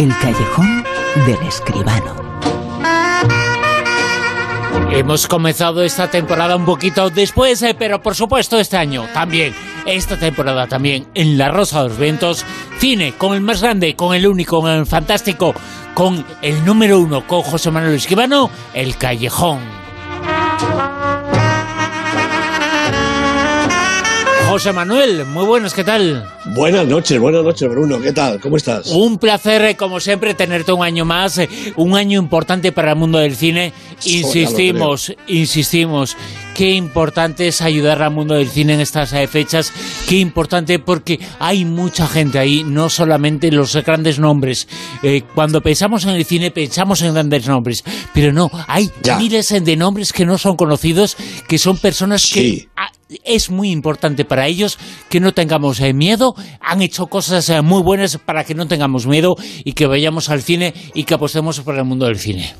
El callejón del escribano. Hemos comenzado esta temporada un poquito después, eh, pero por supuesto este año también, esta temporada también, en La Rosa de los Vientos, cine con el más grande, con el único, con el fantástico, con el número uno, con José Manuel Escribano, El Callejón. José Manuel, muy buenas, ¿qué tal? Buenas noches, buenas noches, Bruno, ¿qué tal? ¿Cómo estás? Un placer, eh, como siempre, tenerte un año más, eh, un año importante para el mundo del cine. Insistimos, insistimos, qué importante es ayudar al mundo del cine en estas eh, fechas, qué importante porque hay mucha gente ahí, no solamente los grandes nombres. cuando pensamos en el cine, pensamos en grandes nombres, pero no, hay miles de nombres que no son conocidos, que son personas que es muy importante para ellos que no tengamos eh, miedo. Han hecho cosas eh, muy buenas para que no tengamos miedo y que vayamos al cine y que apostemos por el mundo del cine.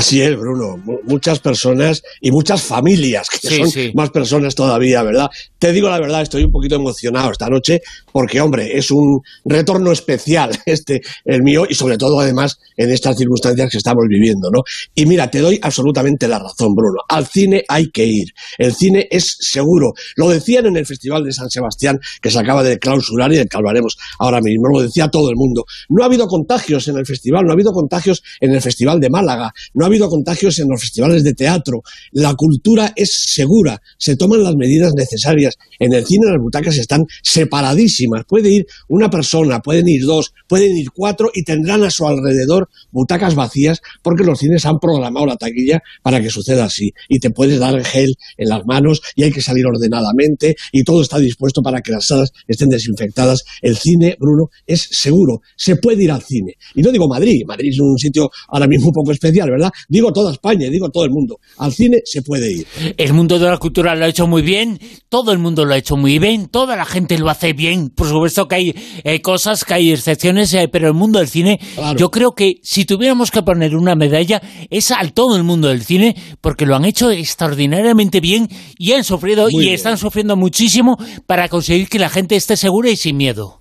Así es, Bruno. Muchas personas y muchas familias, que son más personas todavía, ¿verdad? Te digo la verdad, estoy un poquito emocionado esta noche porque, hombre, es un retorno especial este, el mío, y sobre todo, además, en estas circunstancias que estamos viviendo, ¿no? Y mira, te doy absolutamente la razón, Bruno. Al cine hay que ir. El cine es seguro. Lo decían en el Festival de San Sebastián, que se acaba de clausurar y del que hablaremos ahora mismo. Lo decía todo el mundo. No ha habido contagios en el festival, no ha habido contagios en el Festival de Málaga, no ha habido contagios en los festivales de teatro. La cultura es segura, se toman las medidas necesarias. En el cine las butacas están separadísimas. Puede ir una persona, pueden ir dos, pueden ir cuatro y tendrán a su alrededor butacas vacías porque los cines han programado la taquilla para que suceda así. Y te puedes dar gel en las manos y hay que salir ordenadamente y todo está dispuesto para que las salas estén desinfectadas. El cine, Bruno, es seguro. Se puede ir al cine. Y no digo Madrid. Madrid es un sitio ahora mismo un poco especial, ¿verdad? Digo toda España, digo todo el mundo. Al cine se puede ir. El mundo de la cultura lo ha hecho muy bien, todo el mundo lo ha hecho muy bien, toda la gente lo hace bien. Por supuesto que hay eh, cosas, que hay excepciones, eh, pero el mundo del cine, yo creo que si tuviéramos que poner una medalla, es al todo el mundo del cine, porque lo han hecho extraordinariamente bien y han sufrido y están sufriendo muchísimo para conseguir que la gente esté segura y sin miedo.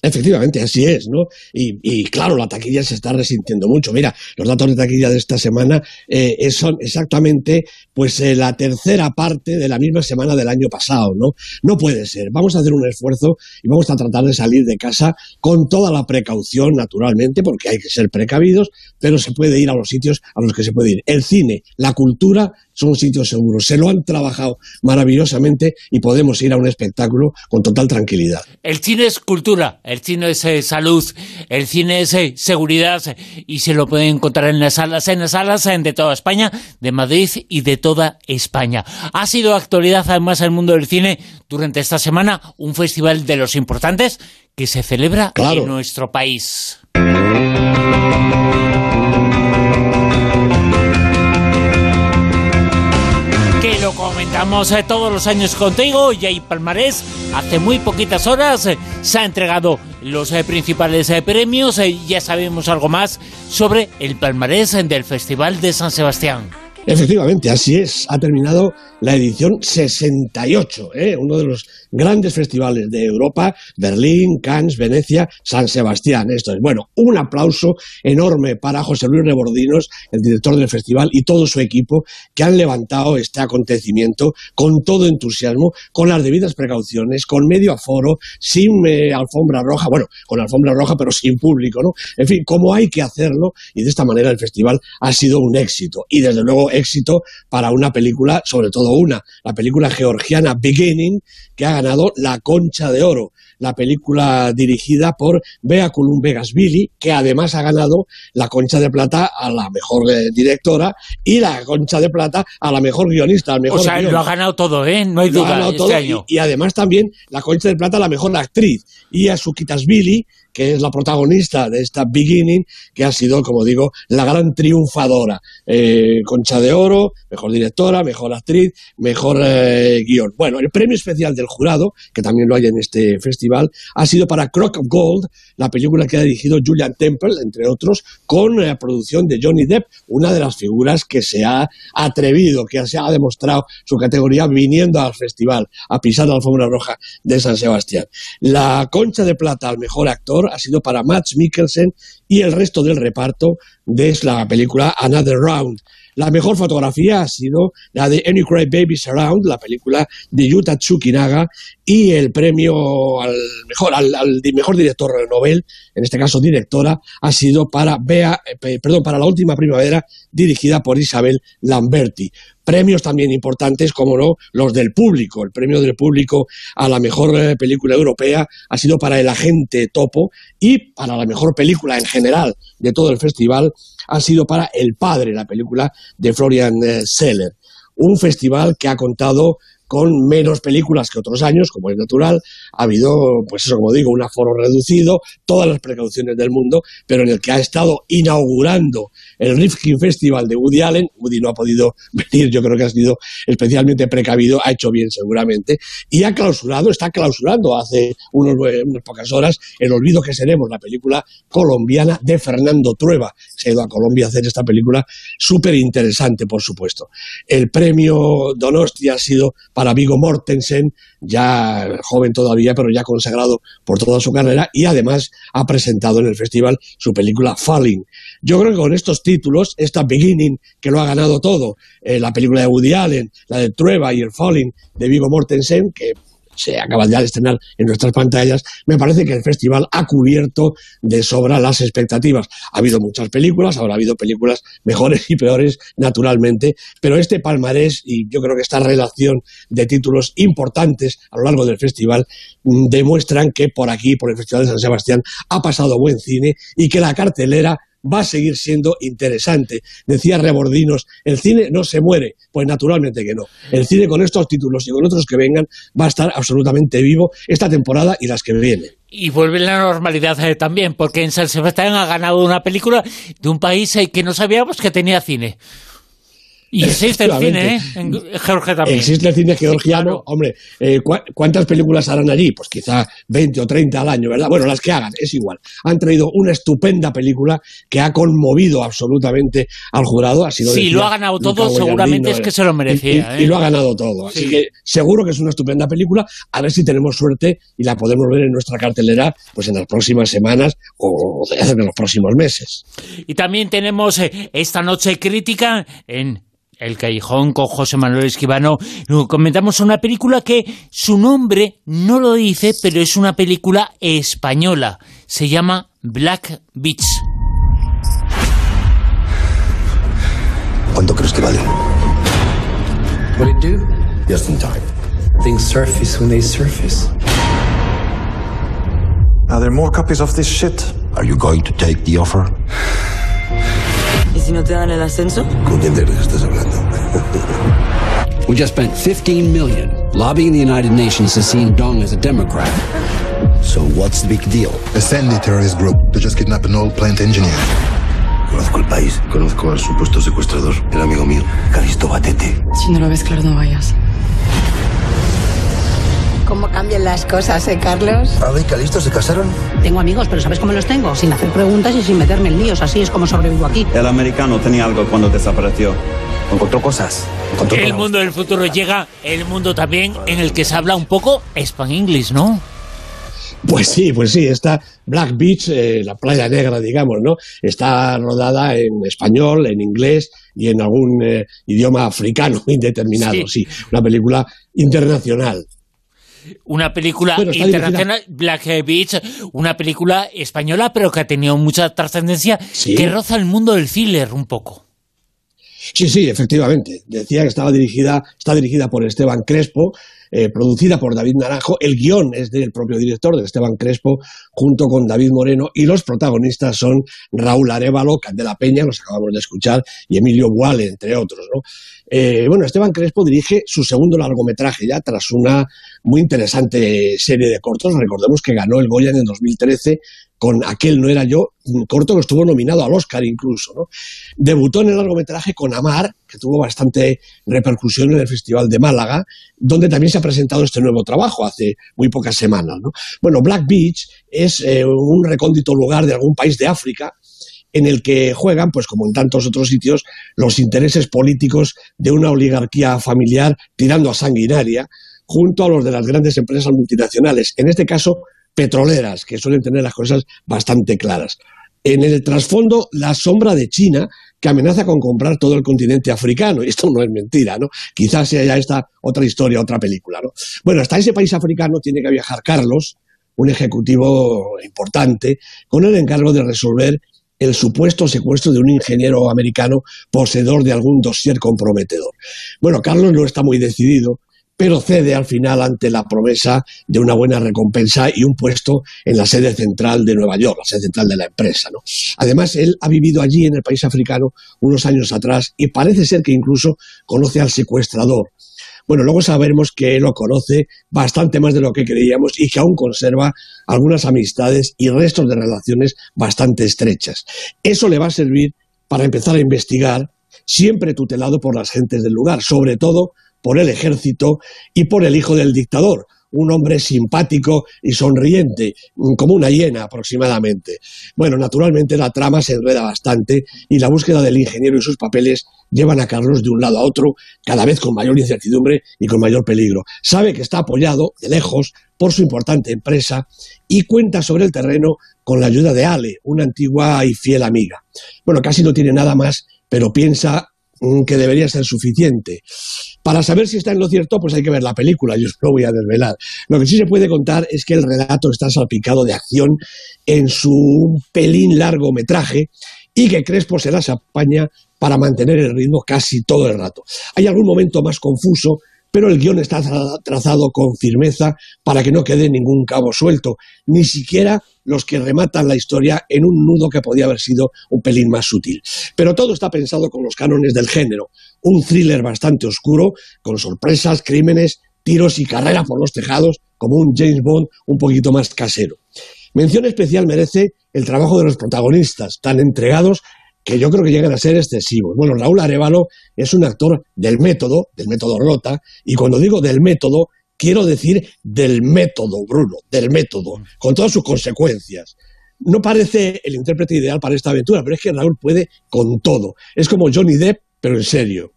Efectivamente, así es, ¿no? Y, claro, la taquilla se está resintiendo mucho. Mira, los datos de taquilla de esta semana eh, son exactamente pues eh, la tercera parte de la misma semana del año pasado, ¿no? No puede ser. Vamos a hacer un esfuerzo y vamos a tratar de salir de casa con toda la precaución, naturalmente, porque hay que ser precavidos, pero se puede ir a los sitios a los que se puede ir. El cine, la cultura son sitios seguros. Se lo han trabajado maravillosamente y podemos ir a un espectáculo con total tranquilidad. El cine es cultura, el cine es eh, salud, el cine es eh, seguridad y se lo pueden encontrar en las salas, en las salas eh, de toda España, de Madrid y de toda España. Ha sido actualidad además el mundo del cine durante esta semana un festival de los importantes que se celebra en nuestro país. Comentamos eh, todos los años contigo y hay palmarés. Hace muy poquitas horas eh, se han entregado los eh, principales premios. ya sabemos algo más sobre el palmarés del Festival de San Sebastián. Efectivamente, así es. Ha terminado la edición 68, ¿eh? uno de los grandes festivales de Europa, Berlín, Cannes, Venecia, San Sebastián. Esto es, bueno, un aplauso enorme para José Luis Rebordinos, el director del festival, y todo su equipo, que han levantado este acontecimiento con todo entusiasmo, con las debidas precauciones, con medio aforo, sin eh, alfombra roja, bueno, con alfombra roja, pero sin público, ¿no? En fin, como hay que hacerlo, y de esta manera el festival ha sido un éxito, y desde luego éxito para una película, sobre todo una, la película georgiana Beginning, que ha ganado la Concha de Oro, la película dirigida por Bea Billy, que además ha ganado la Concha de Plata a la mejor eh, directora y la Concha de Plata a la mejor guionista. Al mejor o sea, lo ha ganado todo, ¿eh? No hay duda. Este y, además también la Concha de Plata a la mejor actriz y a Billy que es la protagonista de esta Beginning, que ha sido, como digo, la gran triunfadora. Eh, Concha de Oro, mejor directora, mejor actriz, mejor eh, guion. Bueno, el premio especial del jurado, que también lo hay en este festival, ha sido para Crock of Gold, la película que ha dirigido Julian Temple, entre otros, con la producción de Johnny Depp, una de las figuras que se ha atrevido, que se ha demostrado su categoría viniendo al festival, a pisar la alfombra roja de San Sebastián. La Concha de Plata al mejor actor ha sido para Matt Mikkelsen y el resto del reparto de la película Another Round. La mejor fotografía ha sido la de Any Cry Babies Around, la película de Yuta Tsukinaga, y el premio al mejor, al, mejor director Nobel, en este caso directora, ha sido para Bea, eh, perdón, para la última primavera, dirigida por Isabel Lamberti premios también importantes, como no, los del público. El premio del público a la mejor eh, película europea ha sido para El Agente Topo y para la mejor película en general de todo el festival ha sido para El Padre, la película de Florian eh, Seller. Un festival que ha contado con menos películas que otros años, como es natural. Ha habido, pues eso, como digo, un aforo reducido, todas las precauciones del mundo, pero en el que ha estado inaugurando el Rifkin Festival de Woody Allen. Woody no ha podido venir, yo creo que ha sido especialmente precavido, ha hecho bien seguramente, y ha clausurado, está clausurando hace unos, unas pocas horas El Olvido que seremos, la película colombiana de Fernando Trueba. Se ha ido a Colombia a hacer esta película súper interesante, por supuesto. El premio Donosti ha sido para Vigo Mortensen, ya joven todavía, pero ya consagrado por toda su carrera, y además ha presentado en el festival su película Falling. Yo creo que con estos títulos, esta Beginning, que lo ha ganado todo, eh, la película de Woody Allen, la de Trueba y el Falling de Vigo Mortensen, que se acaban ya de estrenar en nuestras pantallas, me parece que el festival ha cubierto de sobra las expectativas. Ha habido muchas películas, ahora ha habido películas mejores y peores, naturalmente, pero este palmarés y yo creo que esta relación de títulos importantes a lo largo del festival mm, demuestran que por aquí, por el Festival de San Sebastián, ha pasado buen cine y que la cartelera va a seguir siendo interesante. Decía Rebordinos, el cine no se muere. Pues naturalmente que no. El cine con estos títulos y con otros que vengan va a estar absolutamente vivo esta temporada y las que vienen. Y vuelve la normalidad eh, también, porque en San Sebastián ha ganado una película de un país eh, que no sabíamos que tenía cine. Y existe el cine, ¿eh? En Georgia también. Existe el cine georgiano. Hombre, eh, ¿cuántas películas harán allí? Pues quizá 20 o 30 al año, ¿verdad? Bueno, las que hagan, es igual. Han traído una estupenda película que ha conmovido absolutamente al jurado. Ha sido sí, lo ha ganado todo, seguramente es que se lo merecía. Y, ¿eh? lo ha ganado todo. Así que seguro que es una estupenda película. A ver si tenemos suerte y la podemos ver en nuestra cartelera pues en las próximas semanas o en los próximos meses. Y también tenemos eh, esta noche crítica en el Callejón con José Manuel Esquivano, comentamos una película que su nombre no lo dice, pero es una película española. Se llama Black Beach. ¿Cuánto crees que vale? What it do? Just in time. Things surface when they surface. Are there more copies of this shit? Are you going to take the offer? ¿Y si no te dan el ascenso? ¿Con quién de que estás hablando? We just spent 15 million lobbying the United Nations to see Dong as a Democrat. So what's the big deal? A Sandy terrorist group. to just kidnap an old plant engineer. Conozco el país, conozco al supuesto secuestrador, el amigo mío, Calisto Batete. Si no lo ves claro, no vayas. ¿Cómo cambian las cosas, eh, Carlos? ¿Ada y Calisto se casaron? Tengo amigos, pero ¿sabes cómo los tengo? Sin hacer preguntas y sin meterme en líos. Así es como sobrevivo aquí. El americano tenía algo cuando desapareció. Encontró cosas. el mundo del futuro llega, el mundo también en el que se habla un poco span-english, ¿no? Pues sí, pues sí, esta Black Beach, eh, la playa negra, digamos, ¿no? Está rodada en español, en inglés y en algún eh, idioma africano indeterminado, sí, una película internacional. Una película internacional, Black Beach, una película española, pero que ha tenido mucha trascendencia, que roza el mundo del thriller un poco. Sí, sí, efectivamente. Decía que estaba dirigida, está dirigida por Esteban Crespo, eh, producida por David Naranjo. El guion es del propio director, de Esteban Crespo, junto con David Moreno, y los protagonistas son Raúl Arevalo, Candela Peña, los acabamos de escuchar, y Emilio Buale, entre otros. Eh, bueno, Esteban Crespo dirige su segundo largometraje ya tras una muy interesante serie de cortos. Recordemos que ganó el Goya en el 2013 con Aquel no era yo, corto que estuvo nominado al Oscar incluso. ¿no? Debutó en el largometraje con Amar, que tuvo bastante repercusión en el Festival de Málaga, donde también se ha presentado este nuevo trabajo hace muy pocas semanas. ¿no? Bueno, Black Beach es eh, un recóndito lugar de algún país de África en el que juegan, pues como en tantos otros sitios, los intereses políticos de una oligarquía familiar tirando a sanguinaria, junto a los de las grandes empresas multinacionales. En este caso, petroleras, que suelen tener las cosas bastante claras. En el trasfondo, la sombra de China, que amenaza con comprar todo el continente africano. Y esto no es mentira, ¿no? Quizás sea ya esta otra historia, otra película, ¿no? Bueno, hasta ese país africano tiene que viajar Carlos, un ejecutivo importante, con el encargo de resolver el supuesto secuestro de un ingeniero americano poseedor de algún dossier comprometedor. Bueno, Carlos no está muy decidido, pero cede al final ante la promesa de una buena recompensa y un puesto en la sede central de Nueva York, la sede central de la empresa. ¿no? Además, él ha vivido allí en el país africano unos años atrás y parece ser que incluso conoce al secuestrador. Bueno, luego sabemos que él lo conoce bastante más de lo que creíamos y que aún conserva algunas amistades y restos de relaciones bastante estrechas. Eso le va a servir para empezar a investigar, siempre tutelado por las gentes del lugar, sobre todo por el ejército y por el hijo del dictador, un hombre simpático y sonriente, como una hiena aproximadamente. Bueno, naturalmente la trama se enreda bastante y la búsqueda del ingeniero y sus papeles llevan a Carlos de un lado a otro, cada vez con mayor incertidumbre y con mayor peligro. Sabe que está apoyado de lejos por su importante empresa y cuenta sobre el terreno con la ayuda de Ale, una antigua y fiel amiga. Bueno, casi no tiene nada más, pero piensa mm, que debería ser suficiente. Para saber si está en lo cierto, pues hay que ver la película, yo os lo voy a desvelar. Lo que sí se puede contar es que el relato está salpicado de acción en su pelín largometraje y que Crespo se las apaña para mantener el ritmo casi todo el rato. Hay algún momento más confuso, pero el guion está trazado con firmeza para que no quede ningún cabo suelto, ni siquiera los que rematan la historia en un nudo que podía haber sido un pelín más sutil. Pero todo está pensado con los cánones del género, un thriller bastante oscuro, con sorpresas, crímenes, tiros y carreras por los tejados, como un James Bond un poquito más casero. Mención especial merece el trabajo de los protagonistas, tan entregados que yo creo que llegan a ser excesivos. Bueno, Raúl Arevalo es un actor del método, del método Rota, y cuando digo del método, quiero decir del método, Bruno, del método, con todas sus consecuencias. No parece el intérprete ideal para esta aventura, pero es que Raúl puede con todo. Es como Johnny Depp, pero en serio.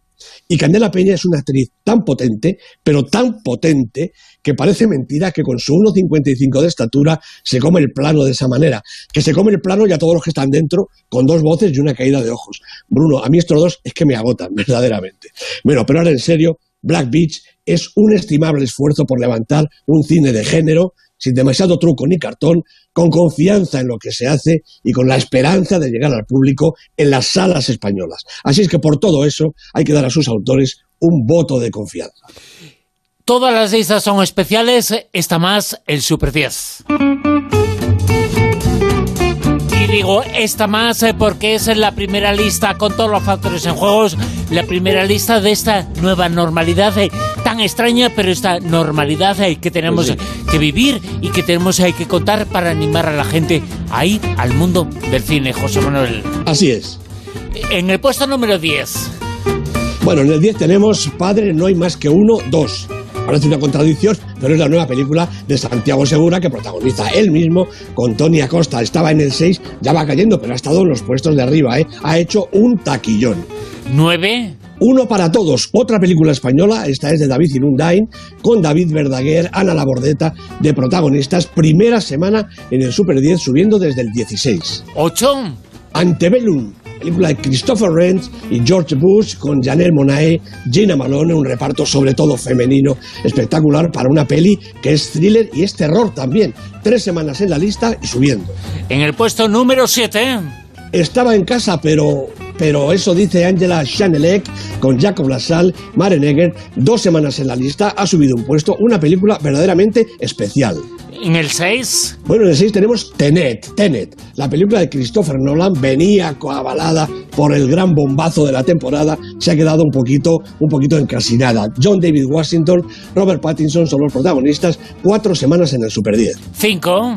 Y Candela Peña es una actriz tan potente, pero tan potente, que parece mentira que con su 1,55 de estatura se come el plano de esa manera. Que se come el plano y a todos los que están dentro con dos voces y una caída de ojos. Bruno, a mí estos dos es que me agotan, verdaderamente. Bueno, pero ahora en serio, Black Beach es un estimable esfuerzo por levantar un cine de género sin demasiado truco ni cartón, con confianza en lo que se hace y con la esperanza de llegar al público en las salas españolas. Así es que por todo eso hay que dar a sus autores un voto de confianza. Todas las listas son especiales, esta más el Super 10 digo esta más eh, porque es la primera lista con todos los factores en juegos, la primera lista de esta nueva normalidad eh, tan extraña, pero esta normalidad eh, que tenemos pues que vivir y que tenemos que contar para animar a la gente a ir al mundo del cine, José Manuel. Así es. En el puesto número 10. Bueno, en el 10 tenemos Padre, no hay más que uno, dos. Parece una contradicción, pero es la nueva película de Santiago Segura que protagoniza él mismo con Tony Acosta. Estaba en el 6, ya va cayendo, pero ha estado en los puestos de arriba, ¿eh? Ha hecho un taquillón. ¿Nueve? Uno para todos, otra película española, esta es de David Inundain, con David Verdaguer, Ana Labordeta, de protagonistas, primera semana en el Super 10, subiendo desde el 16. ¿Ocho? Antebellum, película de Christopher Rent y George Bush con Janelle Monae, Gina Malone, un reparto sobre todo femenino espectacular para una peli que es thriller y es terror también. Tres semanas en la lista y subiendo. En el puesto número 7. Estaba en casa, pero pero eso dice Angela Chanelec con Jacob Lassalle, Mare dos semanas en la lista, ha subido un puesto, una película verdaderamente especial. ¿En el 6? Bueno, en el 6 tenemos Tenet, Tenet. La película de Christopher Nolan venía coavalada por el gran bombazo de la temporada, se ha quedado un poquito, un poquito encasinada. John David Washington, Robert Pattinson son los protagonistas, cuatro semanas en el Super 10. ¿Cinco?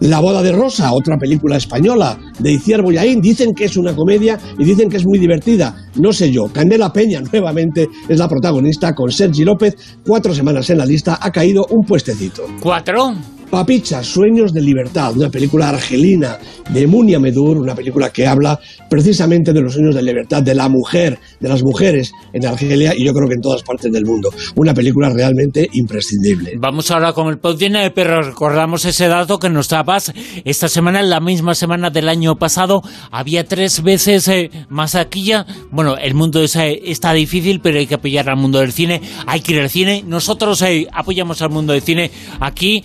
La boda de Rosa, otra película española de Iciar Boyaín, dicen que es una comedia y dicen que es muy divertida. No sé yo. Candela Peña nuevamente es la protagonista con Sergi López. Cuatro semanas en la lista, ha caído un puestecito. ¿Cuatro? Papicha, Sueños de Libertad, una película argelina de Munia Medur, una película que habla precisamente de los sueños de libertad de la mujer, de las mujeres en Argelia y yo creo que en todas partes del mundo. Una película realmente imprescindible. Vamos ahora con el podium, pero recordamos ese dato que nos dabas esta semana, en la misma semana del año pasado, había tres veces eh, más aquilla. Bueno, el mundo eh, está difícil, pero hay que apoyar al mundo del cine, hay que ir al cine. Nosotros eh, apoyamos al mundo del cine aquí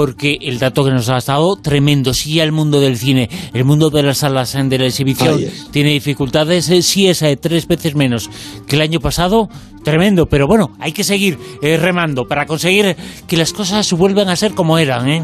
porque el dato que nos ha dado, tremendo. Sí, el mundo del cine, el mundo de las salas de la exhibición tiene dificultades, sí es tres veces menos que el año pasado, tremendo. Pero bueno, hay que seguir remando para conseguir que las cosas vuelvan a ser como eran, ¿eh?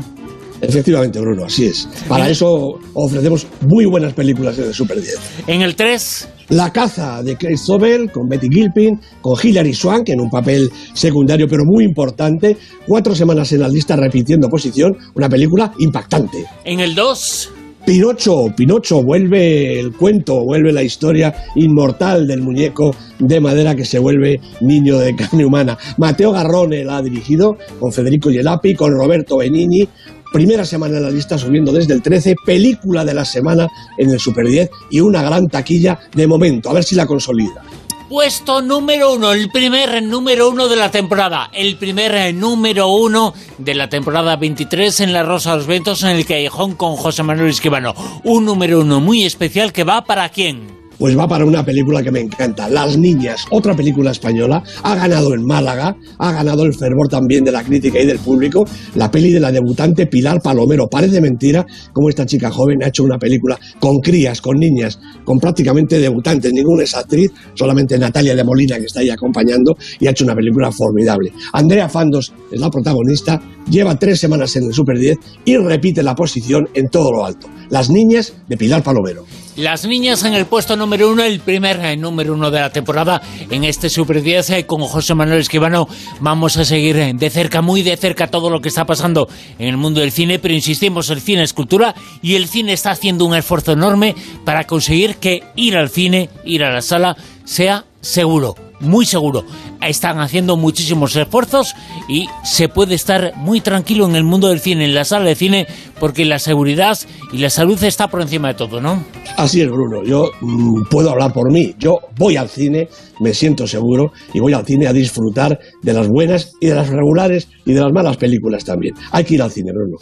Efectivamente, Bruno, así es. Para eso ofrecemos muy buenas películas el Super 10. En el 3... La caza de Chris Sobel con Betty Gilpin, con Hilary Swank en un papel secundario pero muy importante. Cuatro semanas en la lista repitiendo posición, una película impactante. En el 2... Pinocho, Pinocho, vuelve el cuento, vuelve la historia inmortal del muñeco de madera que se vuelve niño de carne humana. Mateo Garrone la ha dirigido con Federico Yelapi, con Roberto Benigni, primera semana en la lista subiendo desde el 13, película de la semana en el Super 10 y una gran taquilla de momento, a ver si la consolida. Puesto número uno, el primer número uno de la temporada, el primer número uno de la temporada 23 en La Rosa de los Ventos en el Callejón con José Manuel Esquivano. Un número uno muy especial que va para quién? Pues va para una película que me encanta, Las Niñas, otra película española, ha ganado en Málaga, ha ganado el fervor también de la crítica y del público, la peli de la debutante Pilar Palomero. Parece mentira cómo esta chica joven ha hecho una película con crías, con niñas, con prácticamente debutantes, ninguna es actriz, solamente Natalia de Molina que está ahí acompañando y ha hecho una película formidable. Andrea Fandos es la protagonista, lleva tres semanas en el Super 10 y repite la posición en todo lo alto. Las Niñas de Pilar Palomero. Las niñas en el puesto número uno, el primer eh, número uno de la temporada en este Super 10 eh, con José Manuel Esquivano. Vamos a seguir eh, de cerca, muy de cerca, todo lo que está pasando en el mundo del cine, pero insistimos, el cine es cultura y el cine está haciendo un esfuerzo enorme para conseguir que ir al cine, ir a la sala, sea seguro muy seguro. Están haciendo muchísimos esfuerzos y se puede estar muy tranquilo en el mundo del cine, en la sala de cine, porque la seguridad y la salud está por encima de todo, ¿no? Así es, Bruno. Yo mm, puedo hablar por mí. Yo voy al cine, me siento seguro y voy al cine a disfrutar de las buenas y de las regulares y de las malas películas también. Hay que ir al cine, Bruno.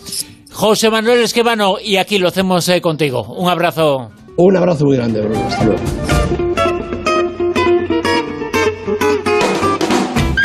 José Manuel Esquivano, y aquí lo hacemos eh, contigo. Un abrazo. Un abrazo muy grande, Bruno. Hasta luego.